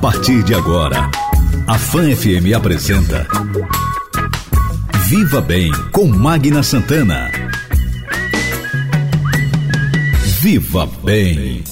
partir de agora, a Fan FM apresenta Viva Bem com Magna Santana. Viva Bem.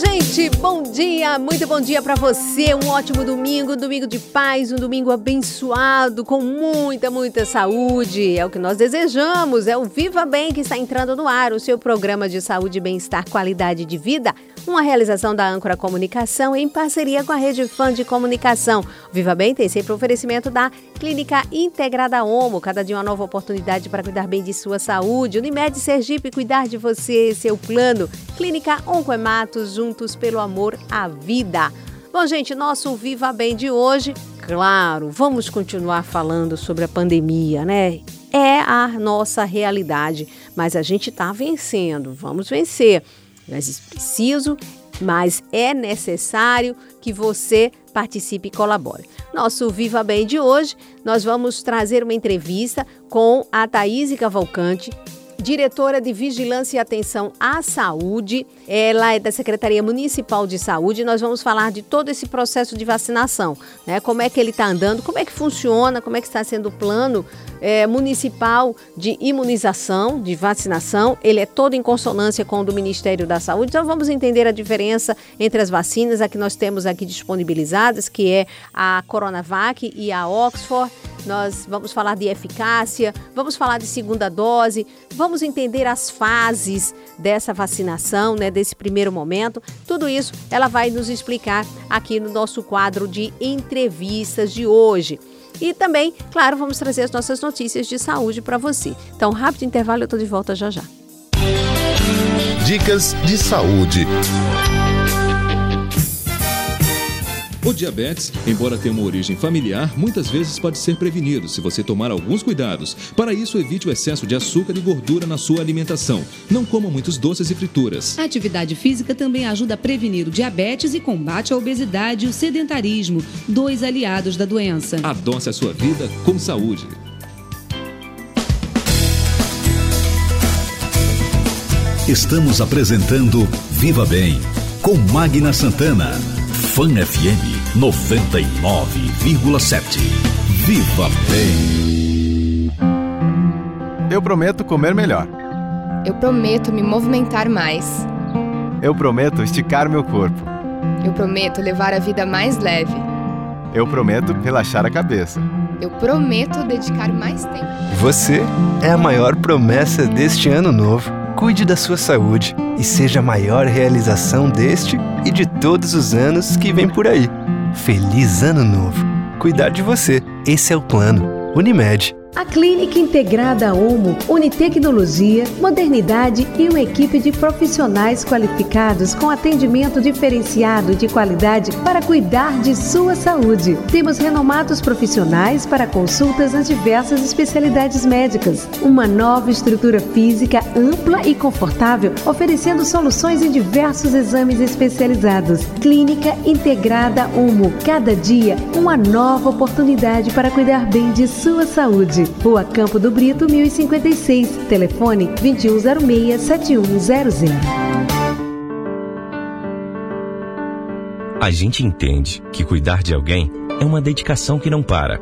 gente, bom dia, muito bom dia para você. Um ótimo domingo, domingo de paz, um domingo abençoado, com muita, muita saúde. É o que nós desejamos. É o Viva Bem que está entrando no ar, o seu programa de saúde, bem-estar, qualidade de vida. Uma realização da Âncora Comunicação em parceria com a Rede Fã de Comunicação. O Viva Bem tem sempre oferecimento da Clínica Integrada Homo. Cada dia uma nova oportunidade para cuidar bem de sua saúde. Unimed Sergipe, cuidar de você, seu plano. Clínica Oncoematos, juntos pelo amor à vida. Bom, gente, nosso Viva Bem de hoje, claro, vamos continuar falando sobre a pandemia, né? É a nossa realidade, mas a gente está vencendo, vamos vencer. Mas é preciso, mas é necessário que você participe e colabore. Nosso Viva Bem de hoje, nós vamos trazer uma entrevista com a Thaís Cavalcante, diretora de Vigilância e Atenção à Saúde. Ela é da Secretaria Municipal de Saúde. Nós vamos falar de todo esse processo de vacinação, né? Como é que ele está andando, como é que funciona, como é que está sendo o plano é, municipal de imunização, de vacinação. Ele é todo em consonância com o do Ministério da Saúde. Então vamos entender a diferença entre as vacinas a que nós temos aqui disponibilizadas, que é a Coronavac e a Oxford. Nós vamos falar de eficácia, vamos falar de segunda dose, vamos entender as fases dessa vacinação, né, desse primeiro momento. Tudo isso ela vai nos explicar aqui no nosso quadro de entrevistas de hoje. E também, claro, vamos trazer as nossas notícias de saúde para você. Então, rápido intervalo, eu estou de volta já já. Dicas de saúde. O diabetes, embora tenha uma origem familiar, muitas vezes pode ser prevenido se você tomar alguns cuidados. Para isso, evite o excesso de açúcar e gordura na sua alimentação. Não coma muitos doces e frituras. A atividade física também ajuda a prevenir o diabetes e combate a obesidade e o sedentarismo, dois aliados da doença. Adoce a sua vida com saúde. Estamos apresentando Viva Bem com Magna Santana. Fan FM 99,7. Viva Bem. Eu prometo comer melhor. Eu prometo me movimentar mais. Eu prometo esticar meu corpo. Eu prometo levar a vida mais leve. Eu prometo relaxar a cabeça. Eu prometo dedicar mais tempo. Você é a maior promessa deste ano novo. Cuide da sua saúde e seja a maior realização deste e de todos os anos que vem por aí. Feliz Ano Novo! Cuidar de você, esse é o plano. Unimed. A Clínica Integrada Homo une tecnologia, modernidade e uma equipe de profissionais qualificados com atendimento diferenciado de qualidade para cuidar de sua saúde. Temos renomados profissionais para consultas nas diversas especialidades médicas. Uma nova estrutura física ampla e confortável, oferecendo soluções em diversos exames especializados. Clínica Integrada Homo. Cada dia, uma nova oportunidade para cuidar bem de sua saúde. Rua Campo do Brito, 1056. Telefone 2106-7100. A gente entende que cuidar de alguém é uma dedicação que não para.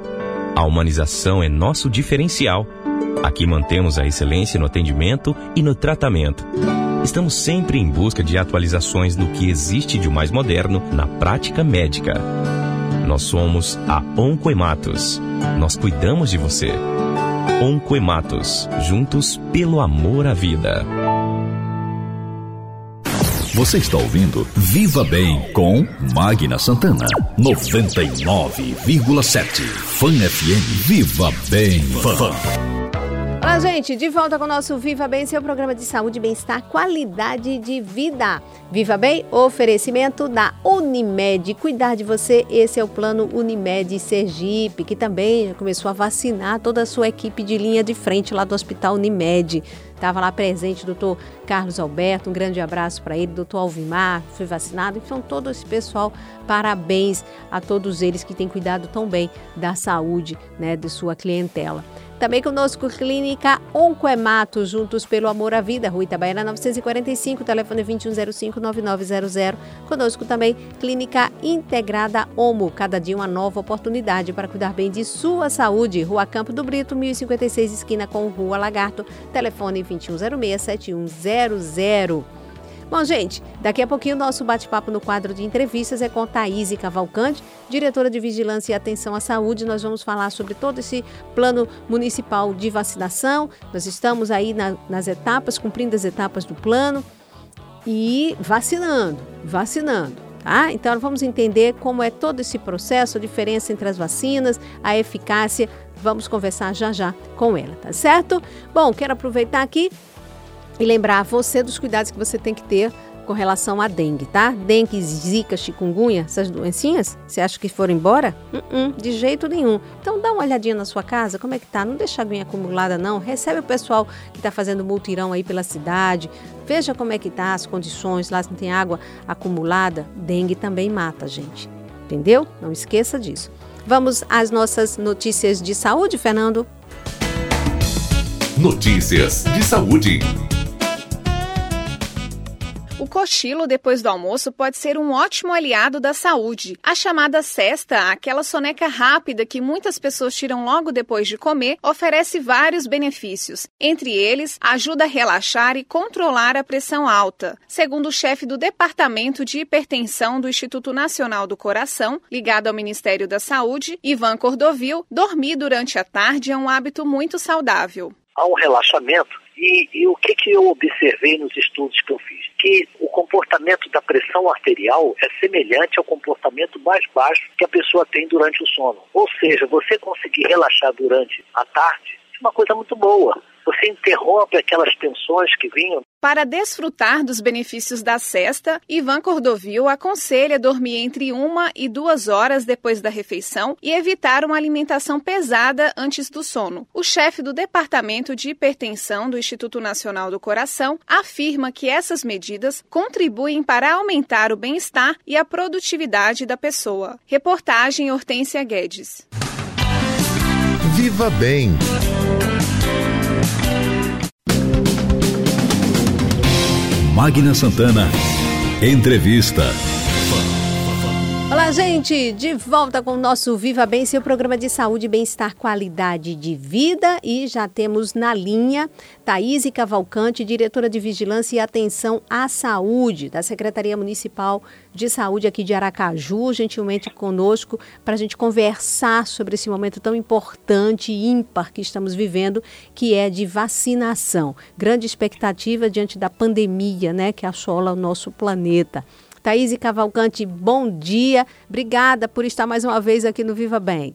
A humanização é nosso diferencial. Aqui mantemos a excelência no atendimento e no tratamento. Estamos sempre em busca de atualizações do que existe de mais moderno na prática médica. Nós somos a Oncoematos. Nós cuidamos de você. Oncoematos, juntos pelo amor à vida. Você está ouvindo Viva Bem com Magna Santana. 99,7. Fan FM. Viva Bem. Fã. Gente, de volta com o nosso Viva Bem, seu programa de saúde, bem-estar, qualidade de vida. Viva Bem, oferecimento da Unimed. Cuidar de você, esse é o plano Unimed Sergipe, que também começou a vacinar toda a sua equipe de linha de frente lá do Hospital Unimed. estava lá presente, doutor Carlos Alberto, um grande abraço para ele, doutor Alvimar, foi vacinado, então todo esse pessoal, parabéns a todos eles que têm cuidado tão bem da saúde né, de sua clientela. Também conosco Clínica Oncoemato, juntos pelo amor à vida, Rua Itabaiana 945, telefone 2105-9900. Conosco também Clínica Integrada Omo, cada dia uma nova oportunidade para cuidar bem de sua saúde. Rua Campo do Brito, 1056, esquina com Rua Lagarto, telefone 2106-7100. Bom, gente, daqui a pouquinho o nosso bate-papo no quadro de entrevistas é com Thaís Cavalcante, diretora de Vigilância e Atenção à Saúde. Nós vamos falar sobre todo esse plano municipal de vacinação. Nós estamos aí na, nas etapas, cumprindo as etapas do plano e vacinando, vacinando. Tá? Então, vamos entender como é todo esse processo, a diferença entre as vacinas, a eficácia. Vamos conversar já já com ela, tá certo? Bom, quero aproveitar aqui e lembrar você dos cuidados que você tem que ter com relação à dengue, tá? Dengue, zika, chikungunya, essas doencinhas, você acha que foram embora? Uh -uh, de jeito nenhum. Então dá uma olhadinha na sua casa, como é que tá? Não deixa a aguinha acumulada não. Recebe o pessoal que está fazendo multirão aí pela cidade. Veja como é que tá as condições, lá se não tem água acumulada. Dengue também mata, gente. Entendeu? Não esqueça disso. Vamos às nossas notícias de saúde, Fernando. Notícias de saúde. O cochilo depois do almoço pode ser um ótimo aliado da saúde. A chamada cesta, aquela soneca rápida que muitas pessoas tiram logo depois de comer, oferece vários benefícios. Entre eles, ajuda a relaxar e controlar a pressão alta. Segundo o chefe do Departamento de Hipertensão do Instituto Nacional do Coração, ligado ao Ministério da Saúde, Ivan Cordovil, dormir durante a tarde é um hábito muito saudável. Há um relaxamento e, e, o que, que eu observei nos estudos que eu fiz? Que o comportamento da pressão arterial é semelhante ao comportamento mais baixo que a pessoa tem durante o sono. Ou seja, você conseguir relaxar durante a tarde uma coisa muito boa você interrompe aquelas tensões que vinham. Para desfrutar dos benefícios da cesta, Ivan Cordovil aconselha dormir entre uma e duas horas depois da refeição e evitar uma alimentação pesada antes do sono. O chefe do Departamento de Hipertensão do Instituto Nacional do Coração afirma que essas medidas contribuem para aumentar o bem-estar e a produtividade da pessoa. Reportagem Hortência Guedes. Viva Bem. Magna Santana. Entrevista. Olá, gente! De volta com o nosso Viva Bem, seu programa de saúde, bem-estar, qualidade de vida. E já temos na linha Thaís Cavalcante, diretora de Vigilância e Atenção à Saúde da Secretaria Municipal de Saúde aqui de Aracaju, gentilmente conosco, para a gente conversar sobre esse momento tão importante e ímpar que estamos vivendo, que é de vacinação. Grande expectativa diante da pandemia, né, que assola o nosso planeta. Thaís Cavalcante, bom dia. Obrigada por estar mais uma vez aqui no Viva Bem.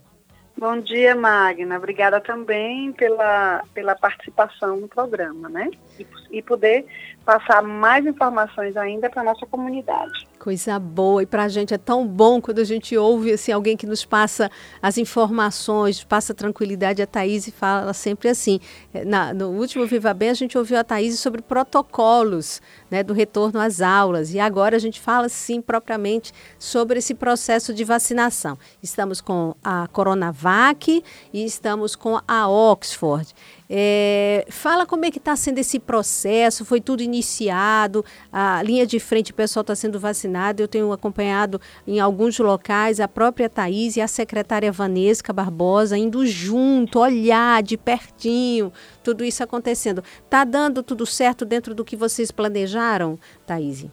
Bom dia, Magna. Obrigada também pela, pela participação no programa, né? E, e poder passar mais informações ainda para a nossa comunidade. Coisa boa. E para a gente é tão bom quando a gente ouve assim, alguém que nos passa as informações, passa tranquilidade. A Thaís fala sempre assim. É, na, no último Viva Bem, a gente ouviu a Thaís sobre protocolos né, do retorno às aulas. E agora a gente fala, sim, propriamente sobre esse processo de vacinação. Estamos com a Coronavac e estamos com a Oxford. É, fala como é que está sendo esse processo, foi tudo iniciado, a linha de frente o pessoal está sendo vacinado, eu tenho acompanhado em alguns locais a própria Thaís e a secretária Vanesca Barbosa indo junto, olhar de pertinho, tudo isso acontecendo. Está dando tudo certo dentro do que vocês planejaram, Thaís?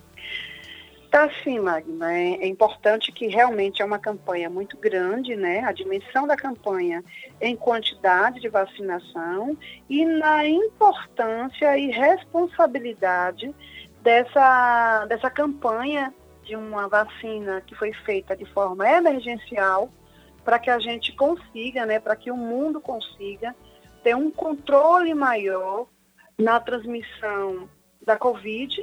Tá sim, Magna. É, é, importante que realmente é uma campanha muito grande, né? A dimensão da campanha em quantidade de vacinação e na importância e responsabilidade dessa, dessa campanha de uma vacina que foi feita de forma emergencial para que a gente consiga, né? Para que o mundo consiga ter um controle maior na transmissão da Covid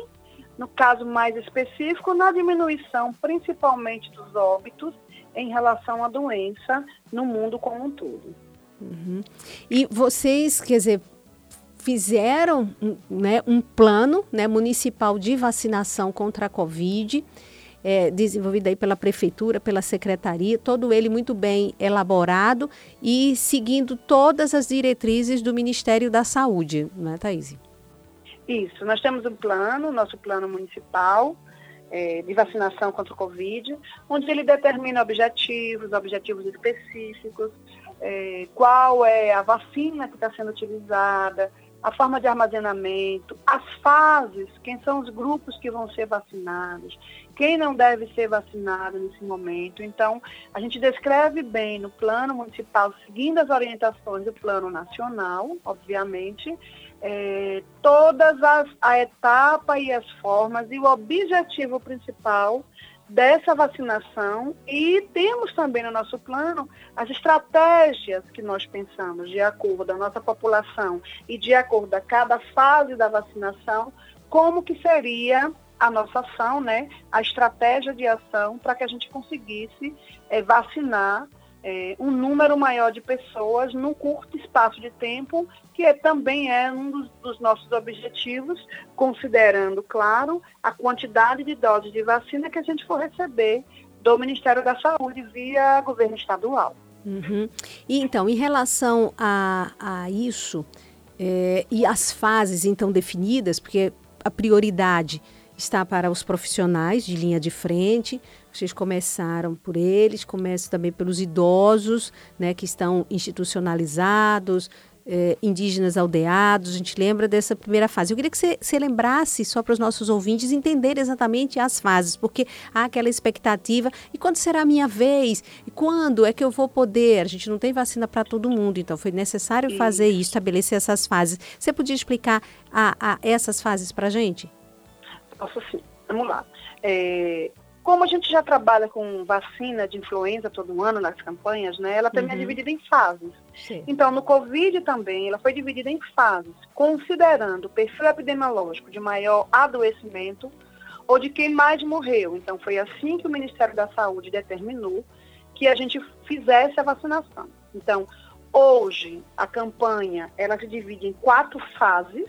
no caso mais específico, na diminuição principalmente dos óbitos em relação à doença no mundo como um todo. Uhum. E vocês, quer dizer, fizeram né, um plano né, municipal de vacinação contra a Covid, é, desenvolvido aí pela prefeitura, pela secretaria, todo ele muito bem elaborado e seguindo todas as diretrizes do Ministério da Saúde, não é, Thaís? Isso, nós temos um plano, nosso plano municipal, é, de vacinação contra o Covid, onde ele determina objetivos, objetivos específicos, é, qual é a vacina que está sendo utilizada, a forma de armazenamento, as fases, quem são os grupos que vão ser vacinados, quem não deve ser vacinado nesse momento. Então, a gente descreve bem no plano municipal, seguindo as orientações do plano nacional, obviamente, é, todas as a etapa e as formas e o objetivo principal dessa vacinação. E temos também no nosso plano as estratégias que nós pensamos de acordo com a nossa população e de acordo com cada fase da vacinação, como que seria a nossa ação, né, a estratégia de ação para que a gente conseguisse é, vacinar é, um número maior de pessoas num curto espaço de tempo, que é, também é um dos, dos, nossos objetivos, considerando, claro, a quantidade de doses de vacina que a gente for receber do Ministério da Saúde via governo estadual. Uhum. E então, em relação a, a isso, é, e as fases então definidas, porque a prioridade está para os profissionais de linha de frente. Vocês começaram por eles, começam também pelos idosos, né, que estão institucionalizados, eh, indígenas aldeados. A gente lembra dessa primeira fase. Eu queria que você, você lembrasse, só para os nossos ouvintes entenderem exatamente as fases, porque há aquela expectativa. E quando será a minha vez? E quando é que eu vou poder? A gente não tem vacina para todo mundo, então foi necessário fazer isso, estabelecer essas fases. Você podia explicar a, a essas fases para a gente? Posso sim. Vamos lá. É, como a gente já trabalha com vacina de influenza todo ano nas campanhas, né, ela também é uhum. é dividida em fases. Sim. Então, no Covid também, ela foi dividida em fases, considerando o perfil epidemiológico de maior adoecimento ou de quem mais morreu. Então, foi assim que o Ministério da Saúde determinou que a gente fizesse a vacinação. Então, hoje, a campanha, ela se divide em quatro fases.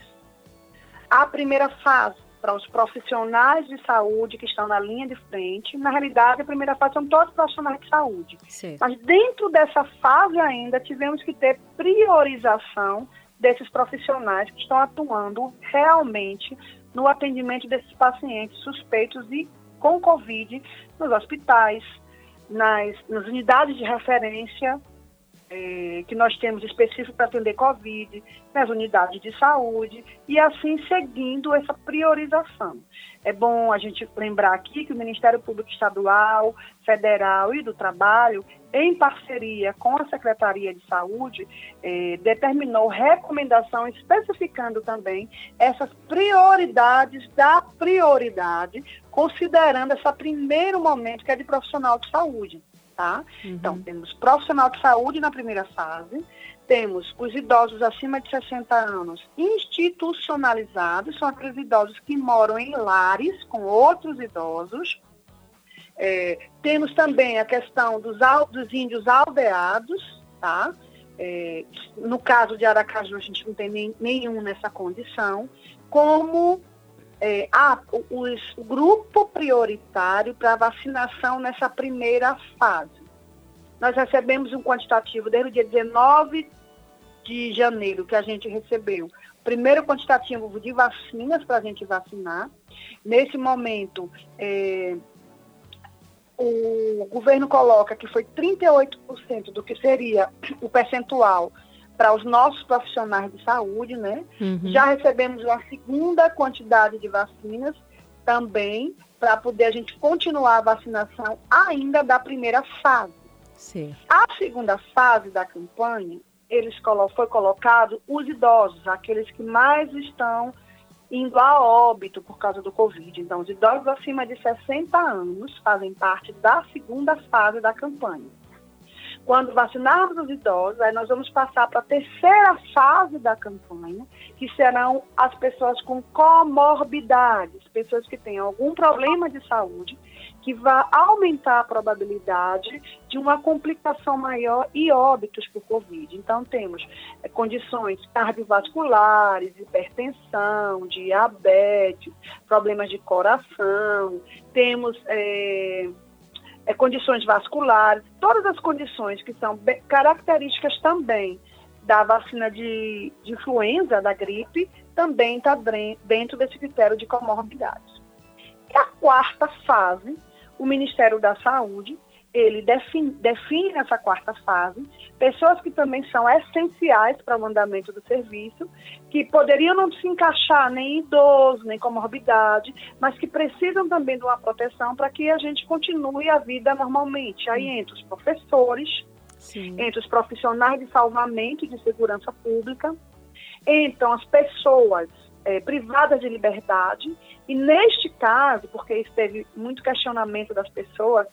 A primeira fase para os profissionais de saúde que estão na linha de frente. Na realidade, a primeira fase são todos profissionais de saúde. Sim. Mas dentro dessa fase ainda, tivemos que ter priorização desses profissionais que estão atuando realmente no atendimento desses pacientes suspeitos e com Covid nos hospitais, nas, nas unidades de referência é, que nós temos específico para atender Covid, nas unidades de saúde, e assim seguindo essa priorização. É bom a gente lembrar aqui que o Ministério Público Estadual, Federal e do Trabalho, em parceria com a Secretaria de Saúde, é, determinou recomendação especificando também essas prioridades da prioridade, considerando esse primeiro momento que é de profissional de saúde. Tá? Uhum. Então, temos profissional de saúde na primeira fase, temos os idosos acima de 60 anos institucionalizados, são aqueles idosos que moram em lares com outros idosos. É, temos também a questão dos, dos índios aldeados, tá? É, no caso de Aracaju, a gente não tem nem, nenhum nessa condição, como é, ah, os, o grupo prioritário para vacinação nessa primeira fase. Nós recebemos um quantitativo desde o dia 19 de janeiro que a gente recebeu. Primeiro quantitativo de vacinas para a gente vacinar. Nesse momento, é, o governo coloca que foi 38% do que seria o percentual para os nossos profissionais de saúde, né? Uhum. Já recebemos uma segunda quantidade de vacinas também para poder a gente continuar a vacinação ainda da primeira fase. Sim. A segunda fase da campanha, eles foi colocado os idosos, aqueles que mais estão indo a óbito por causa do Covid. Então, os idosos acima de 60 anos fazem parte da segunda fase da campanha. Quando vacinarmos os idosos, aí nós vamos passar para a terceira fase da campanha, que serão as pessoas com comorbidades, pessoas que têm algum problema de saúde, que vai aumentar a probabilidade de uma complicação maior e óbitos por Covid. Então, temos é, condições cardiovasculares, hipertensão, diabetes, problemas de coração, temos é, é, condições vasculares, todas as condições que são características também da vacina de, de influenza, da gripe, também está dentro desse critério de comorbidades. E a quarta fase o Ministério da Saúde, ele define, define nessa quarta fase pessoas que também são essenciais para o andamento do serviço, que poderiam não se encaixar nem idoso, nem comorbidade, mas que precisam também de uma proteção para que a gente continue a vida normalmente. Aí entre os professores, Sim. entre os profissionais de salvamento e de segurança pública, então as pessoas é, privadas de liberdade. E neste caso, porque esteve muito questionamento das pessoas,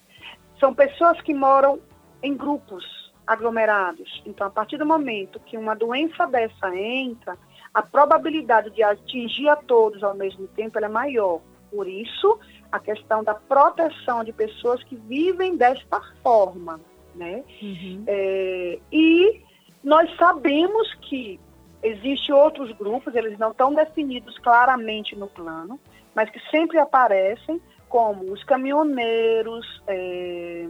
são pessoas que moram em grupos aglomerados. Então, a partir do momento que uma doença dessa entra, a probabilidade de atingir a todos ao mesmo tempo é maior. Por isso, a questão da proteção de pessoas que vivem desta forma, né? Uhum. É, e nós sabemos que Existem outros grupos, eles não estão definidos claramente no plano, mas que sempre aparecem, como os caminhoneiros, é,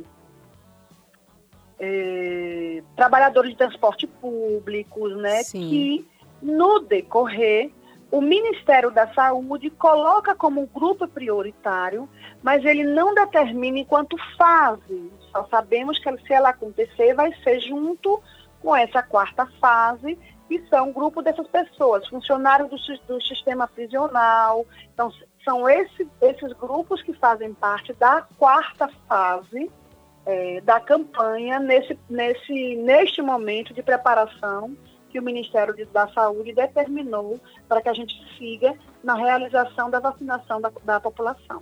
é, trabalhadores de transporte público, né? Sim. Que no decorrer o Ministério da Saúde coloca como grupo prioritário, mas ele não determina enquanto fase. Só sabemos que se ela acontecer, vai ser junto com essa quarta fase que são grupo dessas pessoas, funcionários do, do sistema prisional. Então, são esse, esses grupos que fazem parte da quarta fase é, da campanha nesse, nesse, neste momento de preparação que o Ministério da Saúde determinou para que a gente siga na realização da vacinação da, da população.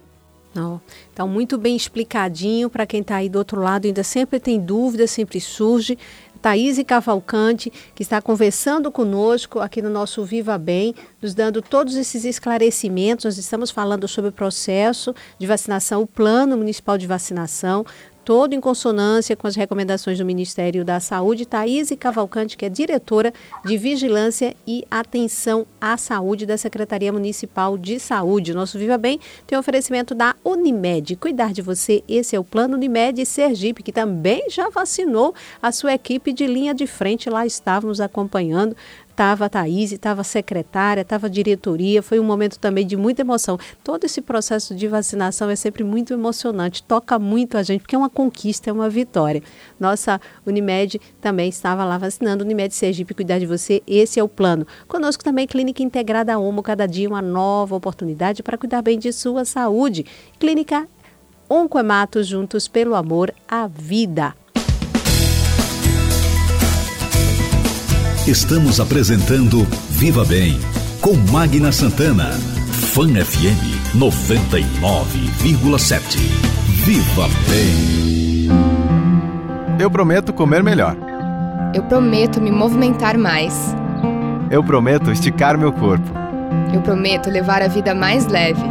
Oh, então, muito bem explicadinho para quem está aí do outro lado, ainda sempre tem dúvida, sempre surge. Thaís Cavalcante, que está conversando conosco aqui no nosso Viva Bem, nos dando todos esses esclarecimentos. Nós estamos falando sobre o processo de vacinação, o plano municipal de vacinação, todo em consonância com as recomendações do Ministério da Saúde. Thaís Cavalcante, que é diretora de Vigilância e Atenção à Saúde da Secretaria Municipal de Saúde. Nosso Viva Bem tem oferecimento da Unimed. Cuidar de você, esse é o plano Unimed Sergipe, que também já vacinou a sua equipe de linha de frente. Lá estávamos acompanhando estava a Thaís, estava a secretária, estava a diretoria, foi um momento também de muita emoção. Todo esse processo de vacinação é sempre muito emocionante, toca muito a gente, porque é uma conquista, é uma vitória. Nossa Unimed também estava lá vacinando, Unimed Sergipe, cuidar de você, esse é o plano. Conosco também Clínica Integrada Homo, cada dia uma nova oportunidade para cuidar bem de sua saúde. Clínica Oncoemato, juntos pelo amor à vida. Estamos apresentando Viva Bem com Magna Santana. Fan FM 99,7. Viva Bem. Eu prometo comer melhor. Eu prometo me movimentar mais. Eu prometo esticar meu corpo. Eu prometo levar a vida mais leve.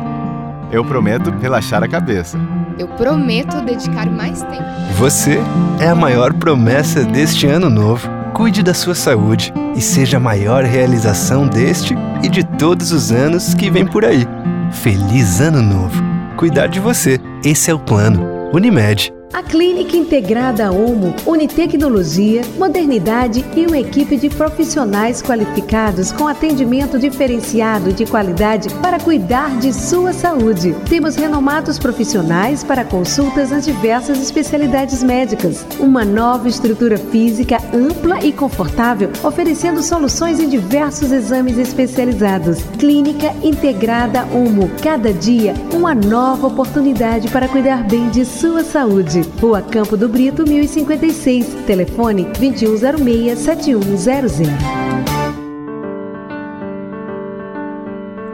Eu prometo relaxar a cabeça. Eu prometo dedicar mais tempo. Você é a maior promessa deste ano novo. Cuide da sua saúde e seja a maior realização deste e de todos os anos que vem por aí. Feliz Ano Novo! Cuidar de você, esse é o plano. Unimed. A Clínica Integrada Homo une tecnologia, modernidade e uma equipe de profissionais qualificados com atendimento diferenciado de qualidade para cuidar de sua saúde. Temos renomados profissionais para consultas nas diversas especialidades médicas. Uma nova estrutura física ampla e confortável, oferecendo soluções em diversos exames especializados. Clínica Integrada Homo. Cada dia, uma nova oportunidade para cuidar bem de sua saúde. Rua Campo do Brito, 1056. Telefone 2106-7100.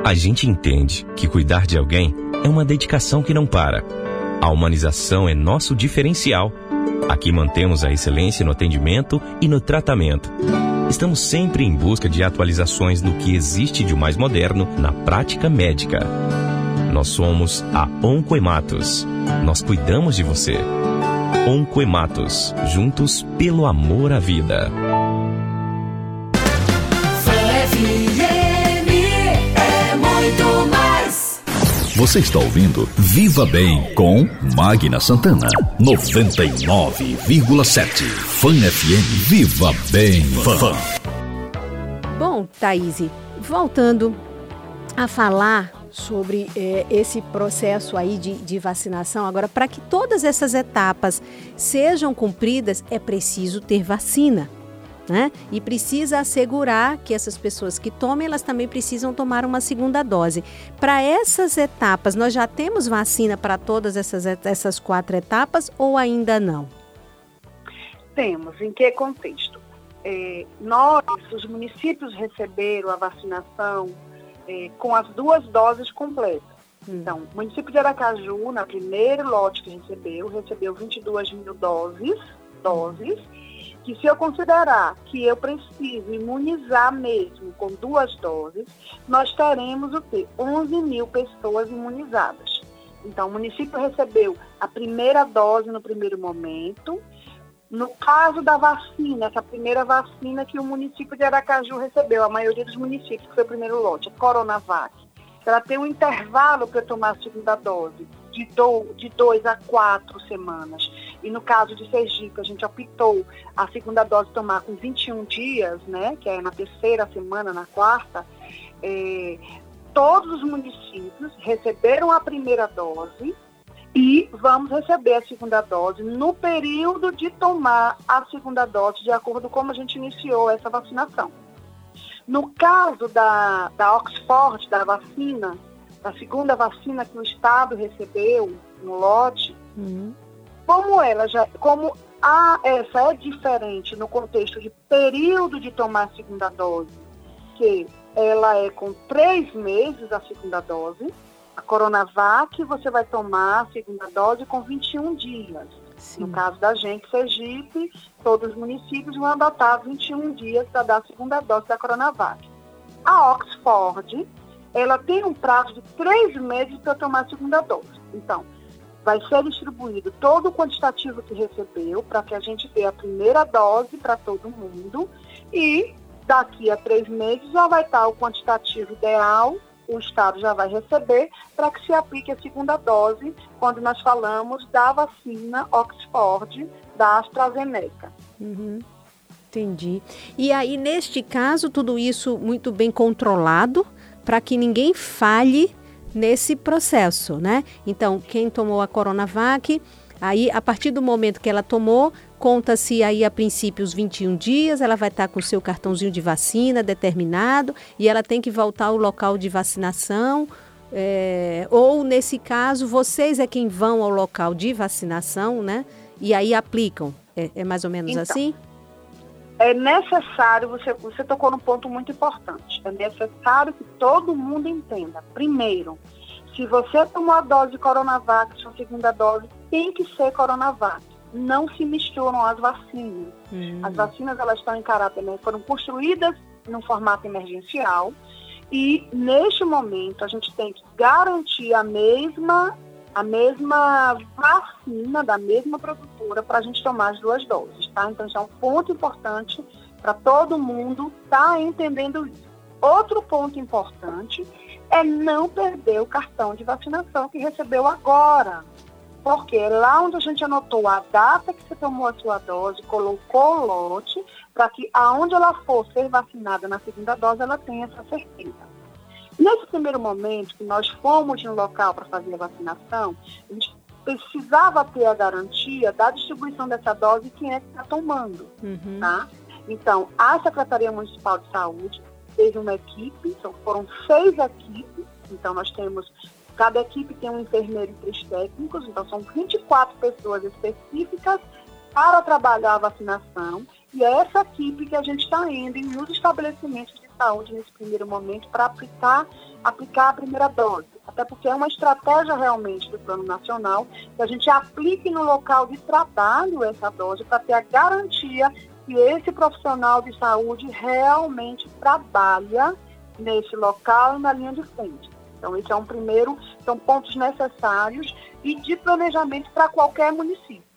A gente entende que cuidar de alguém é uma dedicação que não para. A humanização é nosso diferencial. Aqui mantemos a excelência no atendimento e no tratamento. Estamos sempre em busca de atualizações do que existe de mais moderno na prática médica nós somos a Oncoematos. Nós cuidamos de você. Oncoematos, juntos pelo amor à vida. é muito mais. Você está ouvindo Viva Bem com Magna Santana. 99,7. Fã FM. Viva Bem Fã. Bom, Thaís, voltando a falar sobre é, esse processo aí de, de vacinação. Agora, para que todas essas etapas sejam cumpridas, é preciso ter vacina. Né? E precisa assegurar que essas pessoas que tomem, elas também precisam tomar uma segunda dose. Para essas etapas, nós já temos vacina para todas essas, essas quatro etapas ou ainda não? Temos. Em que contexto? É, nós, os municípios receberam a vacinação com as duas doses completas. Hum. Então, o município de Aracaju, na primeiro lote que recebeu, recebeu 22 mil doses, doses, que se eu considerar que eu preciso imunizar mesmo com duas doses, nós teremos o quê? 11 mil pessoas imunizadas. Então, o município recebeu a primeira dose no primeiro momento, no caso da vacina, essa primeira vacina que o município de Aracaju recebeu, a maioria dos municípios, foi o primeiro lote, a Coronavac, ela tem um intervalo para tomar a segunda dose, de, do, de dois a quatro semanas. E no caso de Sergipe, a gente optou a segunda dose tomar com 21 dias, né, que é na terceira semana, na quarta. É, todos os municípios receberam a primeira dose, e vamos receber a segunda dose no período de tomar a segunda dose, de acordo com como a gente iniciou essa vacinação. No caso da, da Oxford, da vacina, da segunda vacina que o Estado recebeu no lote, uhum. como ela já, como a, essa é diferente no contexto de período de tomar a segunda dose, que ela é com três meses a segunda dose, a Coronavac você vai tomar a segunda dose com 21 dias. Sim. No caso da gente, Sergipe, todos os municípios vão adotar 21 dias para dar a segunda dose da Coronavac. A Oxford, ela tem um prazo de três meses para tomar a segunda dose. Então, vai ser distribuído todo o quantitativo que recebeu para que a gente dê a primeira dose para todo mundo e daqui a três meses já vai estar o quantitativo ideal o Estado já vai receber para que se aplique a segunda dose quando nós falamos da vacina Oxford da AstraZeneca. Uhum. Entendi. E aí, neste caso, tudo isso muito bem controlado para que ninguém falhe nesse processo, né? Então, quem tomou a Coronavac, aí a partir do momento que ela tomou, Conta-se aí a princípio os 21 dias, ela vai estar com o seu cartãozinho de vacina determinado e ela tem que voltar ao local de vacinação. É, ou nesse caso, vocês é quem vão ao local de vacinação, né? E aí aplicam. É, é mais ou menos então, assim? É necessário, você, você tocou num ponto muito importante. É necessário que todo mundo entenda. Primeiro, se você tomou a dose de Coronavac, sua segunda dose tem que ser Coronavac não se misturam as vacinas. Hum. As vacinas elas estão em caráter, né, foram construídas no formato emergencial e neste momento a gente tem que garantir a mesma a mesma vacina da mesma produtora para a gente tomar as duas doses, tá? Então isso é um ponto importante para todo mundo estar tá entendendo isso. Outro ponto importante é não perder o cartão de vacinação que recebeu agora. Porque lá onde a gente anotou a data que você tomou a sua dose, colocou o lote, para que aonde ela for ser vacinada na segunda dose, ela tenha essa certeza. Nesse primeiro momento que nós fomos no local para fazer a vacinação, a gente precisava ter a garantia da distribuição dessa dose e quem é que está tomando. Uhum. Tá? Então, a Secretaria Municipal de Saúde fez uma equipe, então foram seis equipes, então nós temos Cada equipe tem um enfermeiro e três técnicos, então são 24 pessoas específicas para trabalhar a vacinação. E é essa equipe que a gente está indo nos estabelecimentos de saúde nesse primeiro momento para aplicar, aplicar a primeira dose. Até porque é uma estratégia realmente do Plano Nacional que a gente aplique no local de trabalho essa dose para ter a garantia que esse profissional de saúde realmente trabalha nesse local e na linha de frente. Então, esse é um primeiro, são pontos necessários e de planejamento para qualquer município.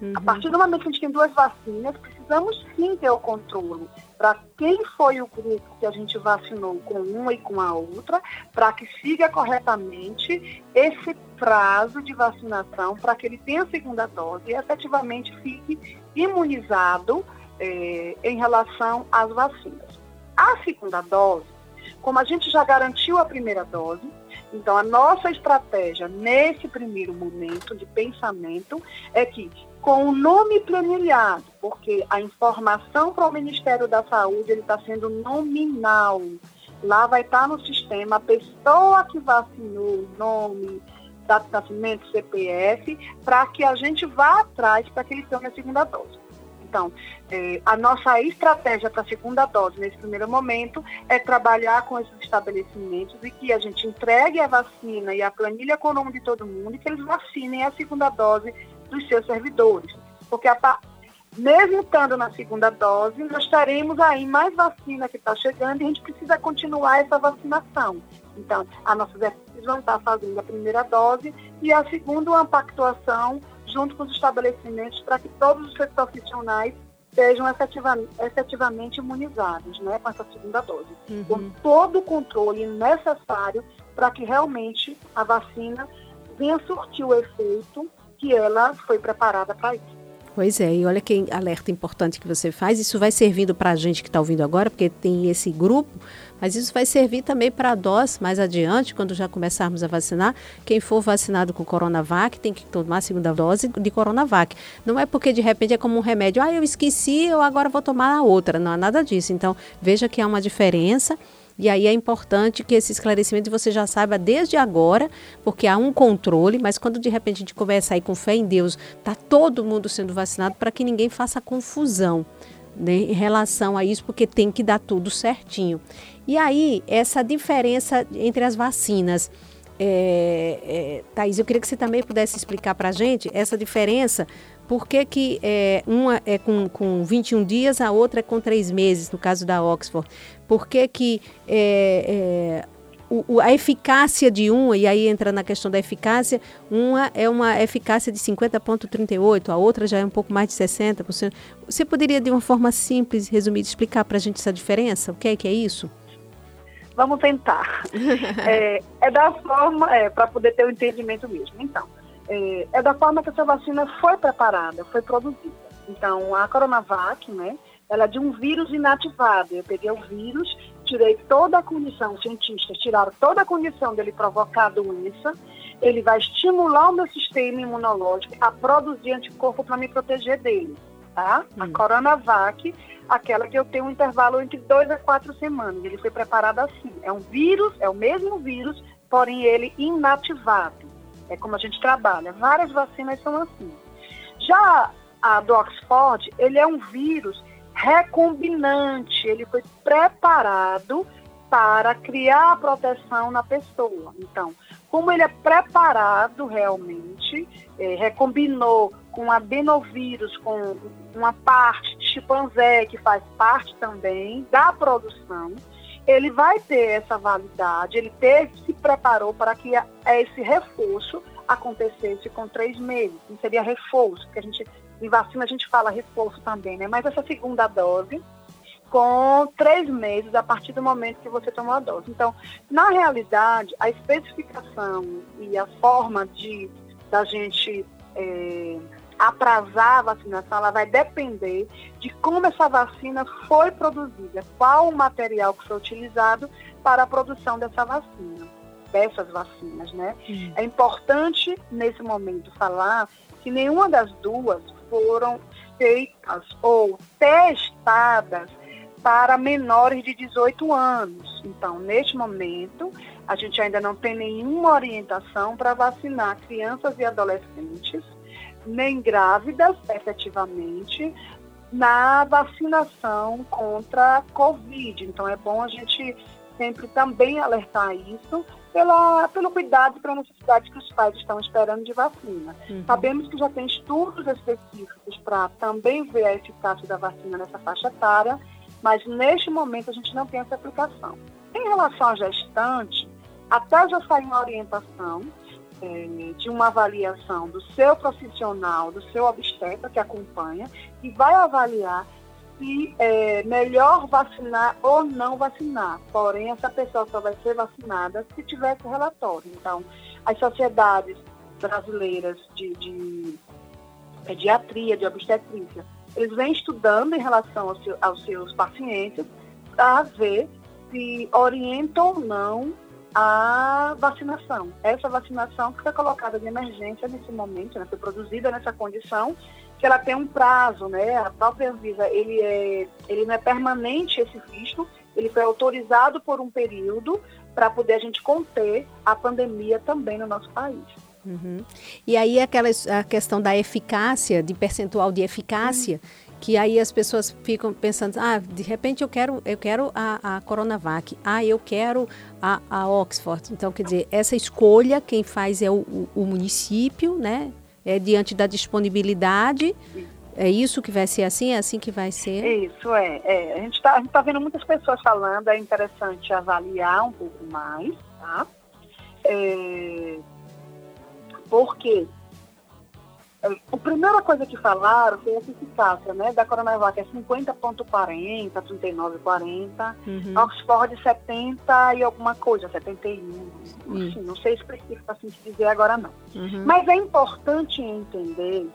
Uhum. A partir do momento que a gente tem duas vacinas, precisamos sim ter o controle para quem foi o grupo que a gente vacinou com uma e com a outra, para que siga corretamente esse prazo de vacinação, para que ele tenha a segunda dose e efetivamente fique imunizado eh, em relação às vacinas. A segunda dose, como a gente já garantiu a primeira dose, então a nossa estratégia nesse primeiro momento de pensamento é que com o nome planilhado, porque a informação para o Ministério da Saúde ele está sendo nominal. Lá vai estar tá no sistema a pessoa que vacinou, nome, data de nascimento, CPF, para que a gente vá atrás para que ele tenha a segunda dose. Então, é, a nossa estratégia para a segunda dose nesse primeiro momento é trabalhar com esses estabelecimentos e que a gente entregue a vacina e a planilha com o nome de todo mundo e que eles vacinem a segunda dose dos seus servidores. Porque a, mesmo estando na segunda dose, nós teremos aí mais vacina que está chegando e a gente precisa continuar essa vacinação. Então, as nossas equipes vão estar fazendo a primeira dose e a segunda uma pactuação junto com os estabelecimentos para que todos os profissionais sejam efetivamente, efetivamente imunizados né, com essa segunda dose. Uhum. Com todo o controle necessário para que realmente a vacina venha surtir o efeito que ela foi preparada para isso. Pois é, e olha que alerta importante que você faz. Isso vai servindo para a gente que está ouvindo agora, porque tem esse grupo, mas isso vai servir também para nós mais adiante, quando já começarmos a vacinar. Quem for vacinado com Coronavac tem que tomar a segunda dose de Coronavac. Não é porque de repente é como um remédio, ah, eu esqueci, eu agora vou tomar a outra. Não é nada disso. Então, veja que há uma diferença. E aí é importante que esse esclarecimento você já saiba desde agora, porque há um controle, mas quando de repente a gente começa aí com fé em Deus, está todo mundo sendo vacinado para que ninguém faça confusão né, em relação a isso, porque tem que dar tudo certinho. E aí, essa diferença entre as vacinas. É, é, Thaís, eu queria que você também pudesse explicar para a gente essa diferença por que, que é, uma é com, com 21 dias, a outra é com 3 meses, no caso da Oxford? Por que, que é, é, o, a eficácia de uma, e aí entra na questão da eficácia, uma é uma eficácia de 50,38, a outra já é um pouco mais de 60%. Você poderia, de uma forma simples, resumida, explicar para a gente essa diferença? O que é que é isso? Vamos tentar. é, é, da forma, é, para poder ter o um entendimento mesmo. Então, é, é da forma que essa vacina foi preparada, foi produzida. Então, a Coronavac, né, ela é de um vírus inativado. Eu peguei o vírus, tirei toda a condição, os cientistas tiraram toda a condição dele provocar a doença, ele vai estimular o meu sistema imunológico a produzir anticorpo para me proteger dele, tá? Hum. A Coronavac, aquela que eu tenho um intervalo entre dois a quatro semanas, ele foi preparado assim. É um vírus, é o mesmo vírus, porém ele inativado. É como a gente trabalha. Várias vacinas são assim. Já a do Oxford, ele é um vírus recombinante, ele foi preparado para criar a proteção na pessoa. Então, como ele é preparado realmente, é, recombinou com adenovírus, com uma parte de chimpanzé que faz parte também da produção, ele vai ter essa validade, ele teve, se preparou para que esse reforço acontecesse com três meses. Não seria reforço, porque a gente, em vacina a gente fala reforço também, né? Mas essa segunda dose com três meses a partir do momento que você tomou a dose. Então, na realidade, a especificação e a forma de da gente é, atrasar a vacinação, ela vai depender de como essa vacina foi produzida, qual o material que foi utilizado para a produção dessa vacina, dessas vacinas, né? Uhum. É importante, nesse momento, falar que nenhuma das duas foram feitas ou testadas para menores de 18 anos. Então, neste momento, a gente ainda não tem nenhuma orientação para vacinar crianças e adolescentes nem grávidas, efetivamente, na vacinação contra a Covid. Então, é bom a gente sempre também alertar isso pela, pelo cuidado e pela necessidade que os pais estão esperando de vacina. Uhum. Sabemos que já tem estudos específicos para também ver a eficácia da vacina nessa faixa etária, mas neste momento a gente não tem essa aplicação. Em relação à gestante, até já sair uma orientação é, de uma avaliação do seu profissional, do seu obstetra que acompanha, e vai avaliar se é melhor vacinar ou não vacinar. Porém, essa pessoa só vai ser vacinada se tiver esse relatório. Então, as sociedades brasileiras de, de pediatria, de obstetrícia, eles vêm estudando em relação ao seu, aos seus pacientes para ver se orientam ou não a vacinação. Essa vacinação que foi colocada de emergência nesse momento, né, foi produzida nessa condição, que ela tem um prazo, né? A própria Anvisa, ele, é, ele não é permanente esse visto, ele foi autorizado por um período para poder a gente conter a pandemia também no nosso país. Uhum. E aí aquela a questão da eficácia, de percentual de eficácia, uhum. Que aí as pessoas ficam pensando, ah, de repente eu quero, eu quero a, a Coronavac, ah, eu quero a, a Oxford. Então, quer dizer, essa escolha quem faz é o, o, o município, né? É diante da disponibilidade. É isso que vai ser assim? É assim que vai ser? Isso, é. é. A gente está tá vendo muitas pessoas falando, é interessante avaliar um pouco mais, tá? É, porque a primeira coisa que falaram foi essa eficácia, né? Da Coronavac é 50.40, 39,40, uhum. Oxford 70 e alguma coisa, 71. Uhum. Enfim, não sei específico assim que dizer agora não. Uhum. Mas é importante entender,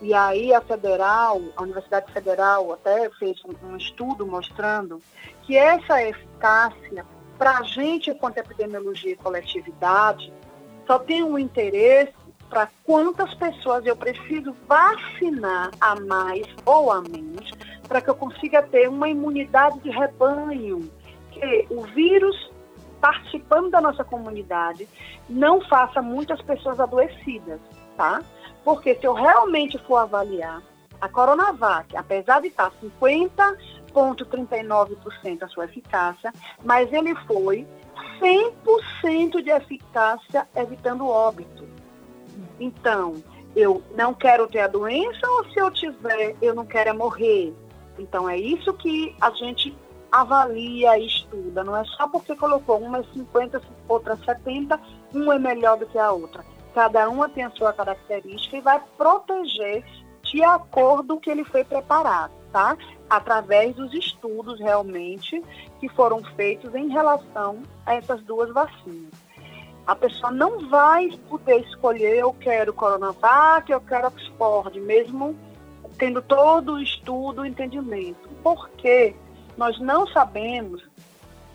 e aí a Federal, a Universidade Federal até fez um, um estudo mostrando que essa eficácia, para a gente, enquanto epidemiologia e coletividade, só tem um interesse para quantas pessoas eu preciso vacinar a mais ou a menos para que eu consiga ter uma imunidade de rebanho, que o vírus participando da nossa comunidade não faça muitas pessoas adoecidas, tá? Porque se eu realmente for avaliar a Coronavac, apesar de estar 50,39% a sua eficácia, mas ele foi 100% de eficácia evitando óbito. Então, eu não quero ter a doença ou se eu tiver, eu não quero é morrer. Então, é isso que a gente avalia e estuda. Não é só porque colocou uma é 50, outra 70, uma é melhor do que a outra. Cada uma tem a sua característica e vai proteger de acordo com que ele foi preparado, tá? Através dos estudos realmente que foram feitos em relação a essas duas vacinas. A pessoa não vai poder escolher, eu quero Coronavac, eu quero Oxford, mesmo tendo todo o estudo, o entendimento. Porque nós não sabemos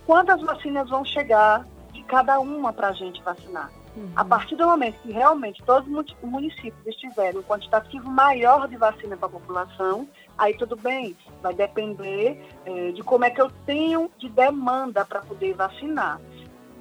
quantas vacinas vão chegar de cada uma para a gente vacinar. Uhum. A partir do momento que realmente todos os municípios estiverem um quantitativo maior de vacina para a população, aí tudo bem, vai depender é, de como é que eu tenho de demanda para poder vacinar.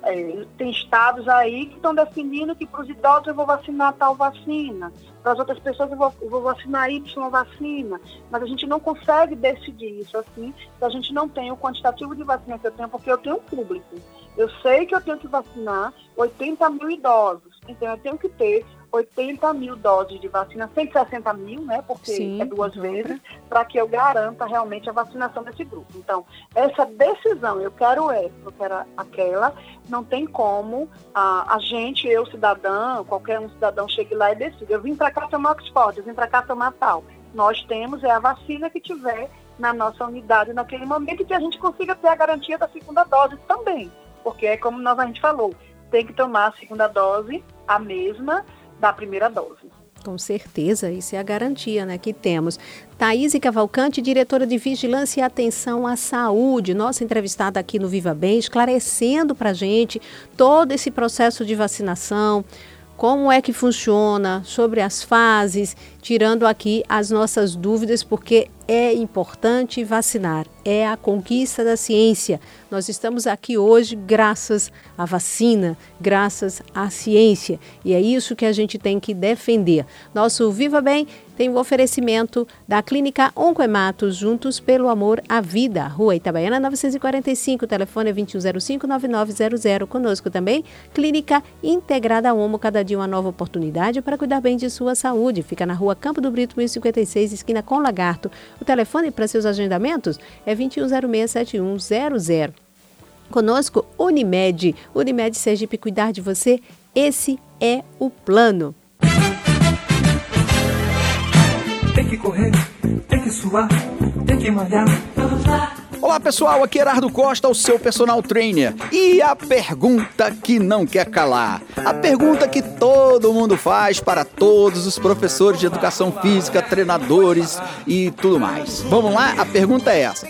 É, tem estados aí que estão definindo que para os idosos eu vou vacinar tal vacina, para as outras pessoas eu vou, eu vou, vacinar Y vacina, mas a gente não consegue decidir isso assim, se a gente não tem o quantitativo de vacina que eu tenho, porque eu tenho um público. Eu sei que eu tenho que vacinar 80 mil idosos, então eu tenho que ter 80 mil doses de vacina, 160 mil, né? Porque Sim, é duas uhum. vezes, para que eu garanta realmente a vacinação desse grupo. Então, essa decisão, eu quero essa, eu quero aquela, não tem como a, a gente, eu cidadão, qualquer um cidadão chegue lá e decida. Eu vim para cá tomar Oxford, eu vim para cá tomar tal. Nós temos é a vacina que tiver na nossa unidade naquele momento e que a gente consiga ter a garantia da segunda dose também. Porque é como nós, a gente falou, tem que tomar a segunda dose, a mesma, da primeira dose. Com certeza, isso é a garantia né, que temos. Thaís Cavalcante, diretora de Vigilância e Atenção à Saúde, nossa entrevistada aqui no Viva Bem, esclarecendo para a gente todo esse processo de vacinação, como é que funciona, sobre as fases, tirando aqui as nossas dúvidas, porque é importante vacinar, é a conquista da ciência. Nós estamos aqui hoje graças à vacina, graças à ciência, e é isso que a gente tem que defender. Nosso Viva Bem tem o oferecimento da Clínica Oncoematos, juntos pelo amor à vida. Rua Itabaiana 945, telefone é 2105-9900. Conosco também, Clínica Integrada Homo, cada dia uma nova oportunidade para cuidar bem de sua saúde. Fica na rua Campo do Brito, 1056, esquina com Lagarto. O telefone para seus agendamentos é 21067100. Conosco, Unimed. Unimed Sergipe Cuidar de Você, esse é o plano. Tem que correr, tem que suar, tem que malhar. Olá pessoal, aqui é Herardo Costa, o seu personal trainer. E a pergunta que não quer calar. A pergunta que todo mundo faz para todos os professores de educação física, treinadores e tudo mais. Vamos lá? A pergunta é essa: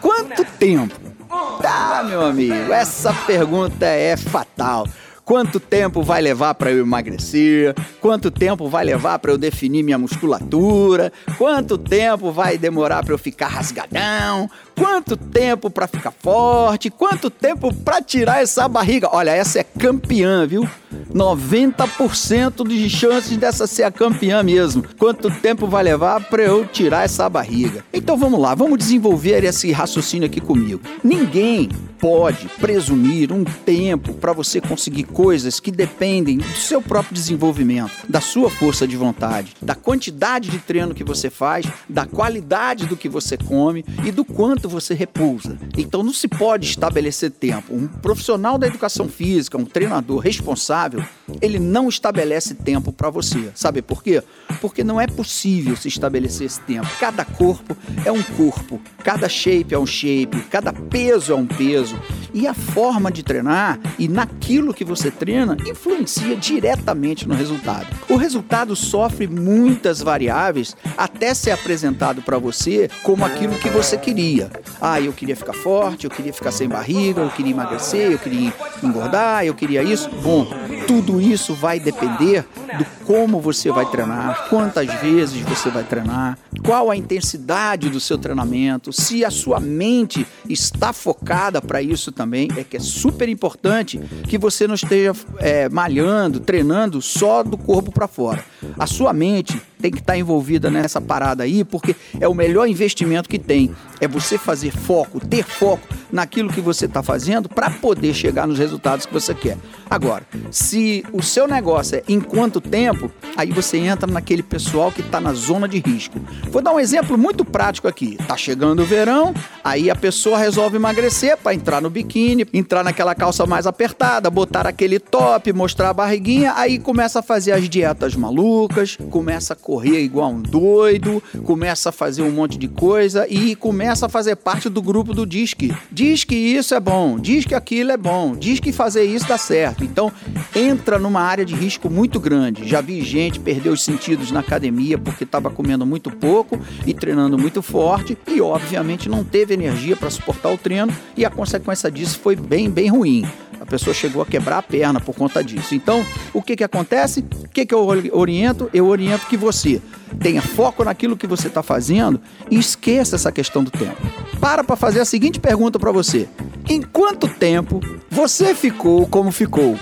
Quanto tempo? Tá, meu amigo, essa pergunta é fatal. Quanto tempo vai levar para eu emagrecer? Quanto tempo vai levar para eu definir minha musculatura? Quanto tempo vai demorar para eu ficar rasgadão? Quanto tempo para ficar forte? Quanto tempo para tirar essa barriga? Olha, essa é campeã, viu? 90% de chances dessa ser a campeã mesmo. Quanto tempo vai levar para eu tirar essa barriga? Então vamos lá, vamos desenvolver esse raciocínio aqui comigo. Ninguém pode presumir um tempo para você conseguir coisas que dependem do seu próprio desenvolvimento, da sua força de vontade, da quantidade de treino que você faz, da qualidade do que você come e do quanto você repousa. Então não se pode estabelecer tempo. Um profissional da educação física, um treinador responsável, ele não estabelece tempo para você. Sabe por quê? Porque não é possível se estabelecer esse tempo. Cada corpo é um corpo, cada shape é um shape, cada peso é um peso. E a forma de treinar e naquilo que você treina influencia diretamente no resultado. O resultado sofre muitas variáveis até ser apresentado para você como aquilo que você queria. Ah, eu queria ficar forte, eu queria ficar sem barriga, eu queria emagrecer, eu queria engordar, eu queria isso. Bom, tudo isso vai depender do como você vai treinar, quantas vezes você vai treinar, qual a intensidade do seu treinamento, se a sua mente está focada para isso também, é que é super importante que você não esteja é, malhando, treinando só do corpo para fora. A sua mente tem que estar envolvida nessa parada aí, porque é o melhor investimento que tem. É você fazer foco, ter foco naquilo que você está fazendo para poder chegar nos resultados que você quer. Agora, se o seu negócio é em quanto tempo, aí você entra naquele pessoal que está na zona de risco. Vou dar um exemplo muito prático aqui. Tá chegando o verão, aí a pessoa resolve emagrecer para entrar no biquíni, entrar naquela calça mais apertada, botar aquele top, mostrar a barriguinha, aí começa a fazer as dietas malucas, começa a correr igual um doido, começa a fazer um monte de coisa e começa a fazer parte do grupo do Disque. Diz que isso é bom, diz que aquilo é bom, diz que fazer isso dá certo. Então, entra numa área de risco muito grande. Já vi gente perder os sentidos na academia porque estava comendo muito pouco e treinando muito forte e, obviamente, não teve energia para suportar o treino e a consequência disso foi bem, bem ruim. A pessoa chegou a quebrar a perna por conta disso. Então, o que, que acontece? O que, que eu oriento? Eu oriento que você tenha foco naquilo que você está fazendo e esqueça essa questão do tempo. Para para fazer a seguinte pergunta para você: Em quanto tempo você ficou como ficou?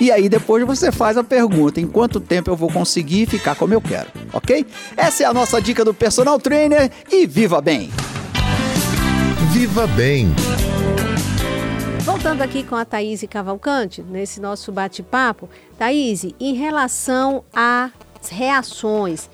E aí depois você faz a pergunta: em quanto tempo eu vou conseguir ficar como eu quero, ok? Essa é a nossa dica do personal trainer e viva bem! Viva bem! Voltando aqui com a Thaís Cavalcante, nesse nosso bate-papo. Thaís, em relação às reações,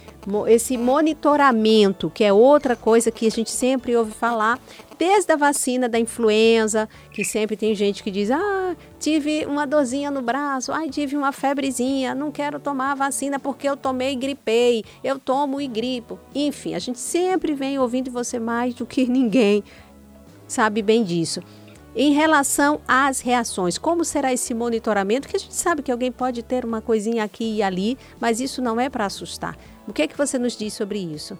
esse monitoramento, que é outra coisa que a gente sempre ouve falar, desde a vacina da influenza, que sempre tem gente que diz: ah, tive uma dorzinha no braço, ai, tive uma febrezinha, não quero tomar a vacina porque eu tomei e gripei, eu tomo e gripo. Enfim, a gente sempre vem ouvindo você mais do que ninguém sabe bem disso. Em relação às reações, como será esse monitoramento? Que a gente sabe que alguém pode ter uma coisinha aqui e ali, mas isso não é para assustar. O que é que você nos diz sobre isso?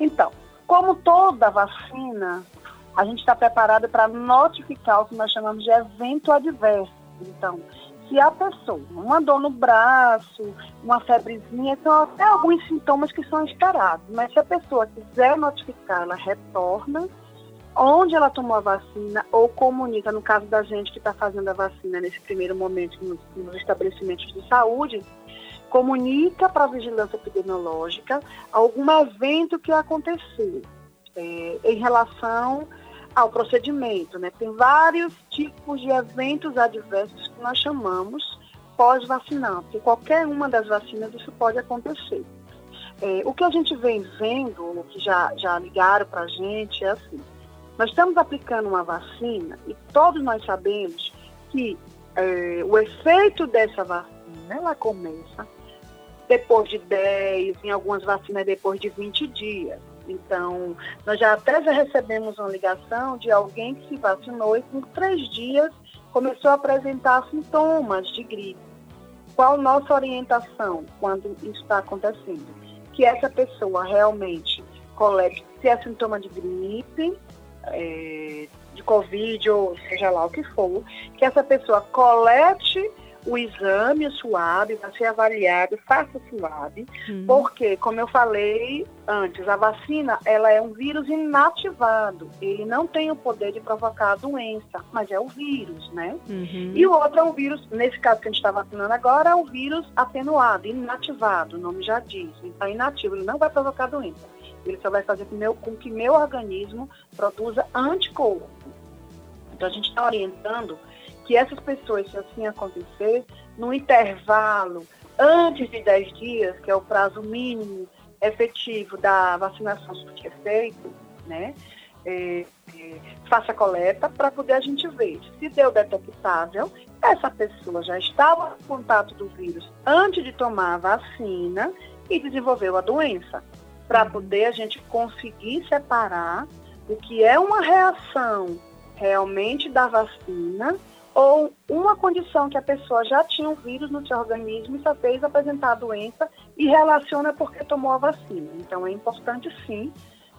Então, como toda vacina, a gente está preparado para notificar o que nós chamamos de evento adverso. Então, se a pessoa, uma dor no braço, uma febrezinha, são até alguns sintomas que são esperados. Mas se a pessoa quiser notificar, ela retorna onde ela tomou a vacina ou comunica, no caso da gente que está fazendo a vacina nesse primeiro momento nos, nos estabelecimentos de saúde, comunica para a vigilância epidemiológica algum evento que aconteceu é, em relação ao procedimento. Né? Tem vários tipos de eventos adversos que nós chamamos pós-vacinal, porque qualquer uma das vacinas isso pode acontecer. É, o que a gente vem vendo, o que já, já ligaram para a gente, é assim, Nós estamos aplicando uma vacina e todos nós sabemos que é, o efeito dessa vacina, ela começa depois de 10, em algumas vacinas depois de 20 dias. Então, nós já até já recebemos uma ligação de alguém que se vacinou e com três dias começou a apresentar sintomas de gripe. Qual nossa orientação quando isso está acontecendo? Que essa pessoa realmente colete, se é sintoma de gripe, é, de Covid ou seja lá o que for, que essa pessoa colete o exame, o SUAB, vai ser avaliado, faça o SUAB, uhum. porque, como eu falei antes, a vacina ela é um vírus inativado. Ele não tem o poder de provocar a doença, mas é o vírus, né? Uhum. E o outro é um vírus, nesse caso que a gente está vacinando agora, é um vírus atenuado, inativado, o nome já diz. Então, inativo, ele não vai provocar doença. Ele só vai fazer com, meu, com que meu organismo produza anticorpo. Então, a gente está orientando que essas pessoas, se assim acontecer, no intervalo antes de 10 dias, que é o prazo mínimo efetivo da vacinação ser feito, né? É, é, faça coleta para poder a gente ver se deu detectável, essa pessoa já estava em contato do vírus antes de tomar a vacina e desenvolveu a doença, para poder a gente conseguir separar o que é uma reação realmente da vacina ou uma condição que a pessoa já tinha um vírus no seu organismo e só fez apresentar a doença e relaciona porque tomou a vacina. Então é importante sim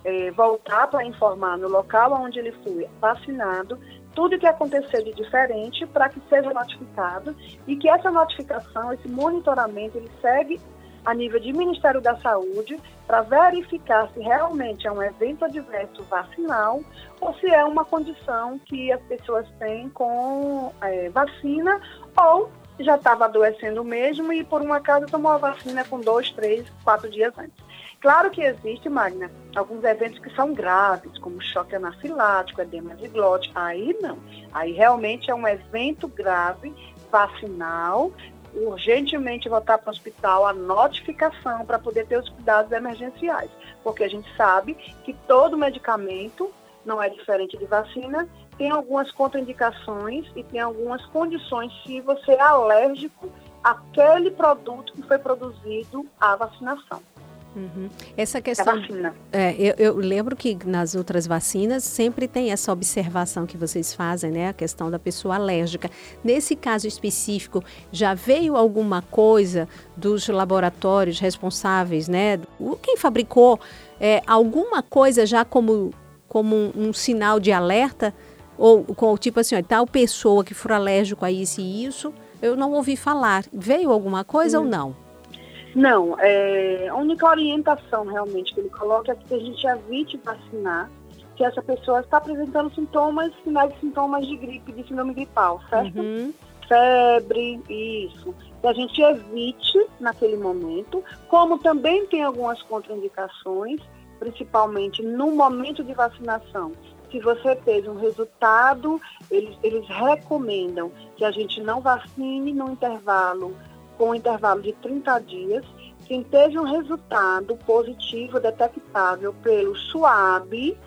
é, voltar para informar no local onde ele foi vacinado tudo que aconteceu de diferente para que seja notificado e que essa notificação, esse monitoramento, ele segue a nível de Ministério da Saúde para verificar se realmente é um evento adverso vacinal ou se é uma condição que as pessoas têm com é, vacina ou já estava adoecendo mesmo e por um acaso tomou a vacina com dois, três, quatro dias antes. Claro que existe, Magna, alguns eventos que são graves, como choque anafilático, edema de glote. Aí não. Aí realmente é um evento grave vacinal urgentemente voltar para o hospital a notificação para poder ter os cuidados emergenciais, porque a gente sabe que todo medicamento, não é diferente de vacina, tem algumas contraindicações e tem algumas condições se você é alérgico àquele produto que foi produzido à vacinação. Uhum. Essa questão. É, eu, eu, lembro que nas outras vacinas sempre tem essa observação que vocês fazem, né? A questão da pessoa alérgica. Nesse caso específico, já veio alguma coisa dos laboratórios responsáveis, né? Quem fabricou é, alguma coisa já como, como um, um sinal de alerta? Ou com tipo assim, ó, tal pessoa que for alérgico a isso e isso, eu não ouvi falar. Veio alguma coisa hum. ou não? Não, é, a única orientação realmente que ele coloca é que a gente evite vacinar que essa pessoa está apresentando sintomas, sinais de sintomas de gripe, de síndrome gripal, certo? Uhum. Febre, isso. Que a gente evite naquele momento, como também tem algumas contraindicações, principalmente no momento de vacinação. Se você teve um resultado, eles, eles recomendam que a gente não vacine no intervalo com um intervalo de 30 dias, quem teve um resultado positivo detectável pelo SUAB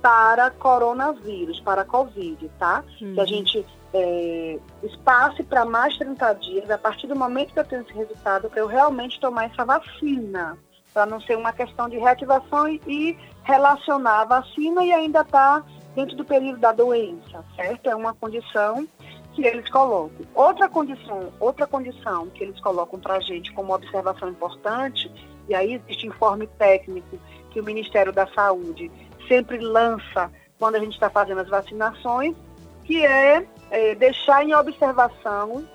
para coronavírus, para Covid, tá? Uhum. Que a gente é, espace para mais 30 dias, a partir do momento que eu tenho esse resultado, para eu realmente tomar essa vacina, para não ser uma questão de reativação e, e relacionar a vacina e ainda estar tá dentro do período da doença, certo? É uma condição que eles colocam. Outra condição, outra condição que eles colocam para a gente como observação importante, e aí existe informe técnico que o Ministério da Saúde sempre lança quando a gente está fazendo as vacinações, que é, é deixar em observação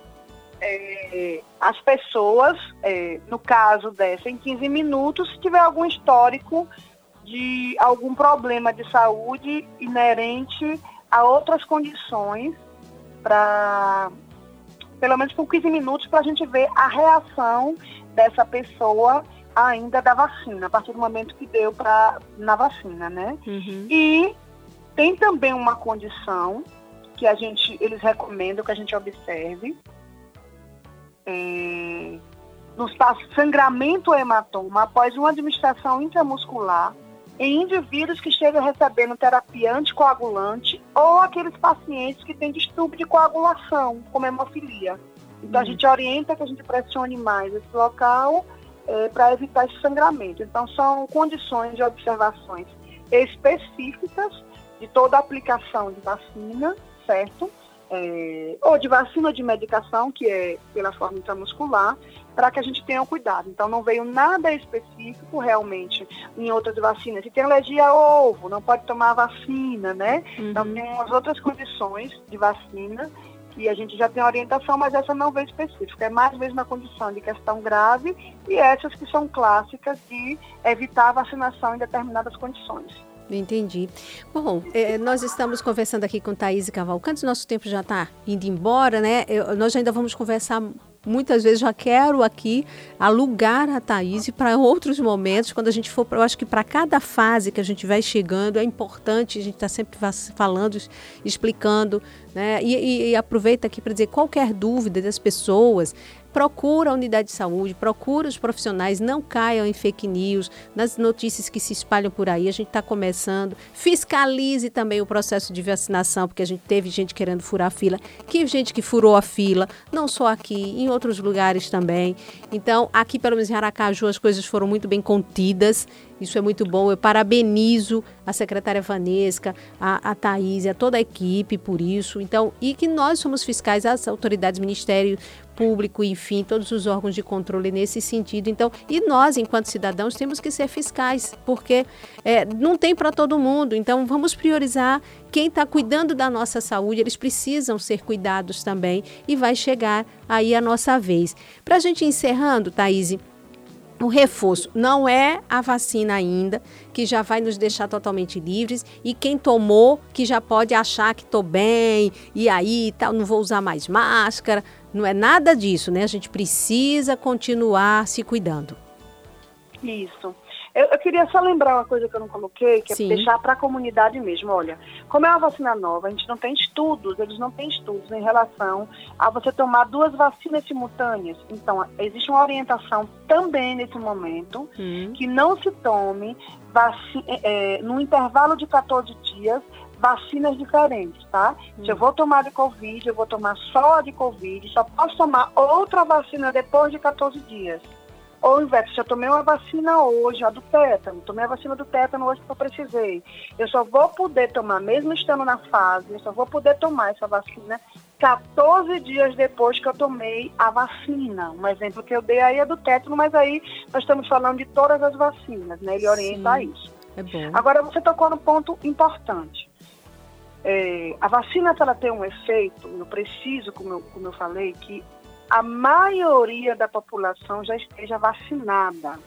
é, as pessoas, é, no caso dessa, em 15 minutos, se tiver algum histórico de algum problema de saúde inerente a outras condições para pelo menos por 15 minutos para a gente ver a reação dessa pessoa ainda da vacina, a partir do momento que deu para na vacina, né? Uhum. E tem também uma condição que a gente, eles recomendam que a gente observe é, no sangramento hematoma após uma administração intramuscular em indivíduos que estejam recebendo terapia anticoagulante ou aqueles pacientes que têm distúrbio de coagulação, como hemofilia. Então, a gente orienta que a gente pressione mais esse local é, para evitar esse sangramento. Então, são condições de observações específicas de toda a aplicação de vacina, certo? É, ou de vacina de medicação, que é pela forma intramuscular, para que a gente tenha cuidado. Então, não veio nada específico realmente em outras vacinas. Se tem alergia a ovo, não pode tomar vacina, né? Uhum. Então, tem umas outras condições de vacina que a gente já tem orientação, mas essa não veio específica. É mais mesmo na condição de questão grave e essas que são clássicas de evitar a vacinação em determinadas condições. Entendi. Bom, é, nós estamos conversando aqui com Thaís Cavalcante, nosso tempo já está indo embora, né? Eu, nós ainda vamos conversar muitas vezes já quero aqui alugar a Thaís para outros momentos, quando a gente for, eu acho que para cada fase que a gente vai chegando, é importante a gente estar tá sempre falando, explicando, né? E, e, e aproveita aqui para dizer qualquer dúvida das pessoas, procura a unidade de saúde, procura os profissionais, não caiam em fake news, nas notícias que se espalham por aí. A gente está começando. Fiscalize também o processo de vacinação, porque a gente teve gente querendo furar a fila, que gente que furou a fila, não só aqui, em outros lugares também. Então, aqui pelo menos em Aracaju as coisas foram muito bem contidas. Isso é muito bom. Eu parabenizo a secretária Vanesca, a, a Thaís a toda a equipe por isso. Então, e que nós somos fiscais, as autoridades, Ministério Público, enfim, todos os órgãos de controle nesse sentido. Então, e nós, enquanto cidadãos, temos que ser fiscais, porque é, não tem para todo mundo. Então, vamos priorizar quem está cuidando da nossa saúde, eles precisam ser cuidados também e vai chegar aí a nossa vez. Para a gente encerrando, Thaís, o reforço não é a vacina ainda, que já vai nos deixar totalmente livres, e quem tomou, que já pode achar que estou bem, e aí tal, não vou usar mais máscara. Não é nada disso, né? A gente precisa continuar se cuidando. Isso. Eu, eu, queria só lembrar uma coisa que eu não coloquei, que é Sim. deixar para a comunidade mesmo. Olha, como é uma vacina nova, a gente não tem estudos, eles não têm estudos em relação a você tomar duas vacinas simultâneas. Então, existe uma orientação também nesse momento hum. que não se tome é, é, no intervalo de 14 dias vacinas diferentes, tá? Hum. Se eu vou tomar de Covid, eu vou tomar só de Covid, só posso tomar outra vacina depois de 14 dias. Ou inverso, se eu tomei uma vacina hoje, a do tétano, tomei a vacina do tétano hoje que eu precisei, eu só vou poder tomar, mesmo estando na fase, eu só vou poder tomar essa vacina 14 dias depois que eu tomei a vacina. Um exemplo que eu dei aí é do tétano, mas aí nós estamos falando de todas as vacinas, né? Ele orienta Sim, isso. É bom. Agora, você tocou no ponto importante. É, a vacina, ela tem um efeito, eu preciso, como eu, como eu falei, que a maioria da população já esteja vacinada.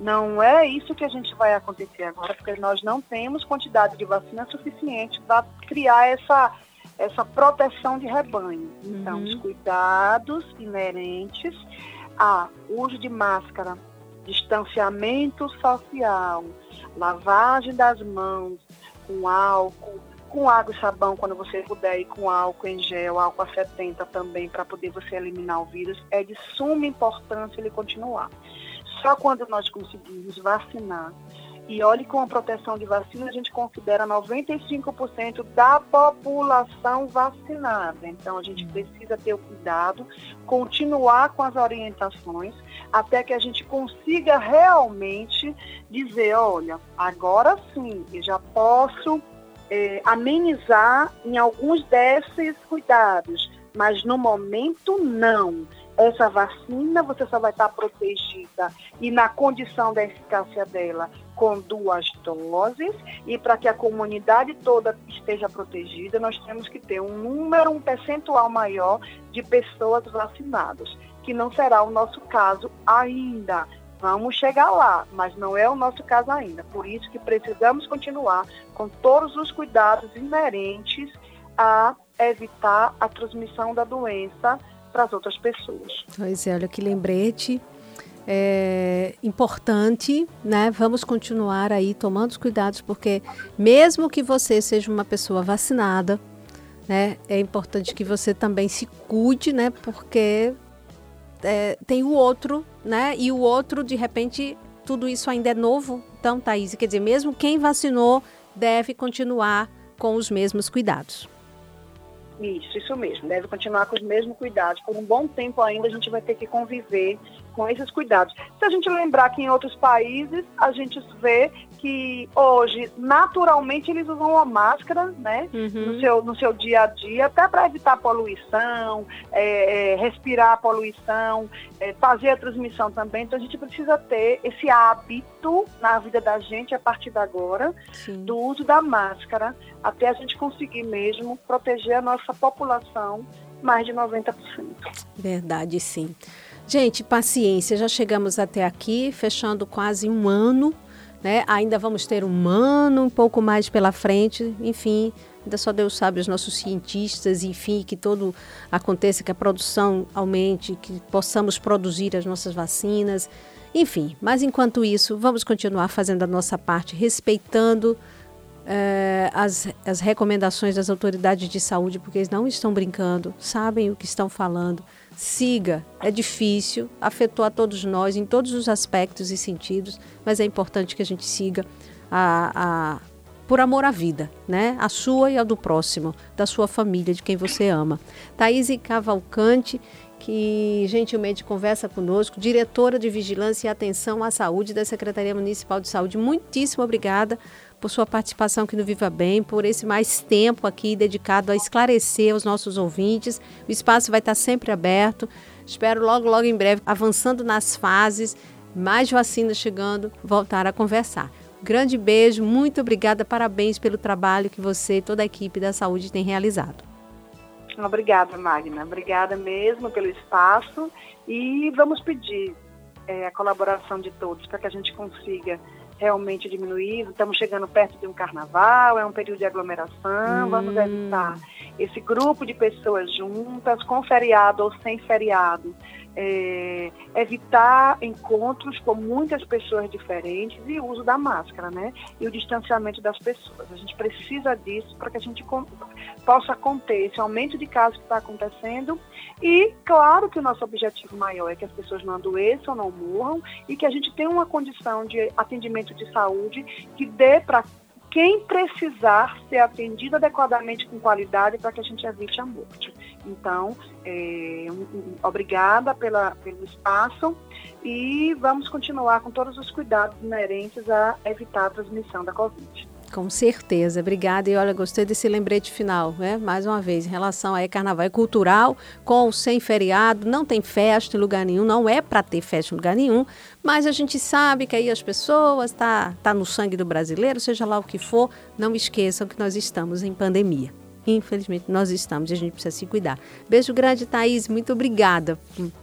Não é isso que a gente vai acontecer agora, porque nós não temos quantidade de vacina suficiente para criar essa, essa proteção de rebanho. Então, uhum. os cuidados inerentes a uso de máscara, distanciamento social, lavagem das mãos com álcool, com água e sabão quando você puder e com álcool em gel, álcool a 70 também, para poder você eliminar o vírus, é de suma importância ele continuar. Só quando nós conseguimos vacinar, e olhe com a proteção de vacina, a gente considera 95% da população vacinada. Então, a gente precisa ter o cuidado, continuar com as orientações, até que a gente consiga realmente dizer: olha, agora sim, eu já posso é, amenizar em alguns desses cuidados, mas no momento não. Essa vacina você só vai estar protegida e na condição da eficácia dela com duas doses e para que a comunidade toda esteja protegida, nós temos que ter um número, um percentual maior de pessoas vacinadas, que não será o nosso caso ainda. Vamos chegar lá, mas não é o nosso caso ainda. Por isso que precisamos continuar com todos os cuidados inerentes a evitar a transmissão da doença para as outras pessoas. Pois é, olha que lembrete é, importante, né? Vamos continuar aí tomando os cuidados, porque mesmo que você seja uma pessoa vacinada, né? É importante que você também se cuide, né? Porque é, tem o outro, né? E o outro, de repente, tudo isso ainda é novo Então, Thaís, quer dizer, mesmo quem vacinou deve continuar com os mesmos cuidados. Isso, isso mesmo. Deve continuar com os mesmos cuidados. Por um bom tempo ainda a gente vai ter que conviver com esses cuidados. Se a gente lembrar que em outros países a gente vê que hoje, naturalmente, eles usam a máscara né, uhum. no, seu, no seu dia a dia, até para evitar poluição, é, é, respirar a poluição, é, fazer a transmissão também. Então, a gente precisa ter esse hábito na vida da gente, a partir de agora, Sim. do uso da máscara, até a gente conseguir mesmo proteger a nossa população mais de 90%. Verdade, sim. Gente, paciência, já chegamos até aqui, fechando quase um ano né? Ainda vamos ter um ano, um pouco mais pela frente, enfim, ainda só Deus sabe, os nossos cientistas, enfim, que tudo aconteça, que a produção aumente, que possamos produzir as nossas vacinas, enfim. Mas enquanto isso, vamos continuar fazendo a nossa parte, respeitando eh, as, as recomendações das autoridades de saúde, porque eles não estão brincando, sabem o que estão falando siga. É difícil, afetou a todos nós em todos os aspectos e sentidos, mas é importante que a gente siga a, a, por amor à vida, né? A sua e a do próximo, da sua família, de quem você ama. Thaís Cavalcante, que gentilmente conversa conosco, diretora de Vigilância e Atenção à Saúde da Secretaria Municipal de Saúde. Muitíssimo obrigada por sua participação aqui no Viva Bem, por esse mais tempo aqui dedicado a esclarecer os nossos ouvintes. O espaço vai estar sempre aberto. Espero logo, logo em breve, avançando nas fases, mais vacinas chegando, voltar a conversar. Grande beijo, muito obrigada, parabéns pelo trabalho que você e toda a equipe da saúde tem realizado. Obrigada, Magna. Obrigada mesmo pelo espaço e vamos pedir é, a colaboração de todos para que a gente consiga realmente diminuir. Estamos chegando perto de um carnaval, é um período de aglomeração, hum. vamos evitar esse grupo de pessoas juntas, com feriado ou sem feriado. É, evitar encontros com muitas pessoas diferentes e o uso da máscara, né? E o distanciamento das pessoas. A gente precisa disso para que a gente possa conter esse aumento de casos que está acontecendo e, claro, que o nosso objetivo maior é que as pessoas não adoeçam, não morram e que a gente tenha uma condição de atendimento de saúde que dê para quem precisar ser atendido adequadamente com qualidade para que a gente evite a morte. Então, é, um, um, obrigada pela, pelo espaço e vamos continuar com todos os cuidados inerentes a evitar a transmissão da Covid. Com certeza, obrigada. E olha, gostei desse lembrete final, né? Mais uma vez, em relação a carnaval é cultural, com ou sem feriado, não tem festa em lugar nenhum, não é para ter festa em lugar nenhum, mas a gente sabe que aí as pessoas, tá, tá no sangue do brasileiro, seja lá o que for, não esqueçam que nós estamos em pandemia. Infelizmente, nós estamos e a gente precisa se cuidar. Beijo grande, Thaís. Muito obrigada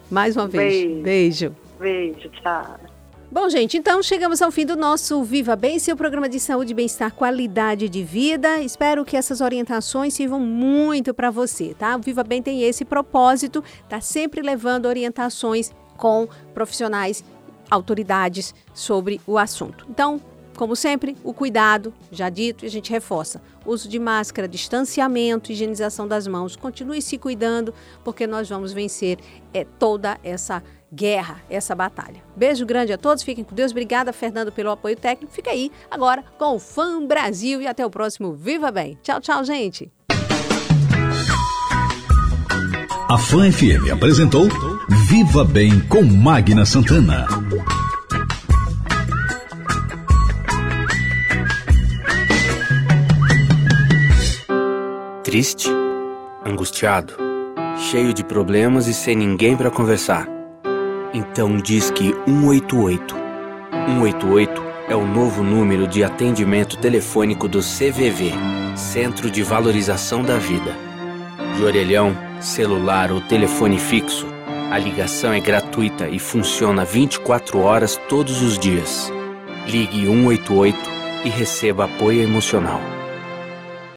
mais uma vez. Beijo. Beijo, Beijo tchau. Bom, gente, então chegamos ao fim do nosso Viva Bem, seu programa de saúde, bem-estar, qualidade de vida. Espero que essas orientações sirvam muito para você, tá? O Viva Bem tem esse propósito, tá sempre levando orientações com profissionais, autoridades sobre o assunto. Então, como sempre, o cuidado, já dito, e a gente reforça. Uso de máscara, distanciamento, higienização das mãos. Continue se cuidando, porque nós vamos vencer é, toda essa guerra, essa batalha. Beijo grande a todos, fiquem com Deus. Obrigada, Fernando, pelo apoio técnico. Fica aí agora com o Fã Brasil e até o próximo Viva Bem. Tchau, tchau, gente. A Fã FM apresentou Viva Bem com Magna Santana. Triste, angustiado, cheio de problemas e sem ninguém para conversar. Então diz que 188. 188 é o novo número de atendimento telefônico do CVV, Centro de Valorização da Vida. De orelhão, celular ou telefone fixo, a ligação é gratuita e funciona 24 horas todos os dias. Ligue 188 e receba apoio emocional.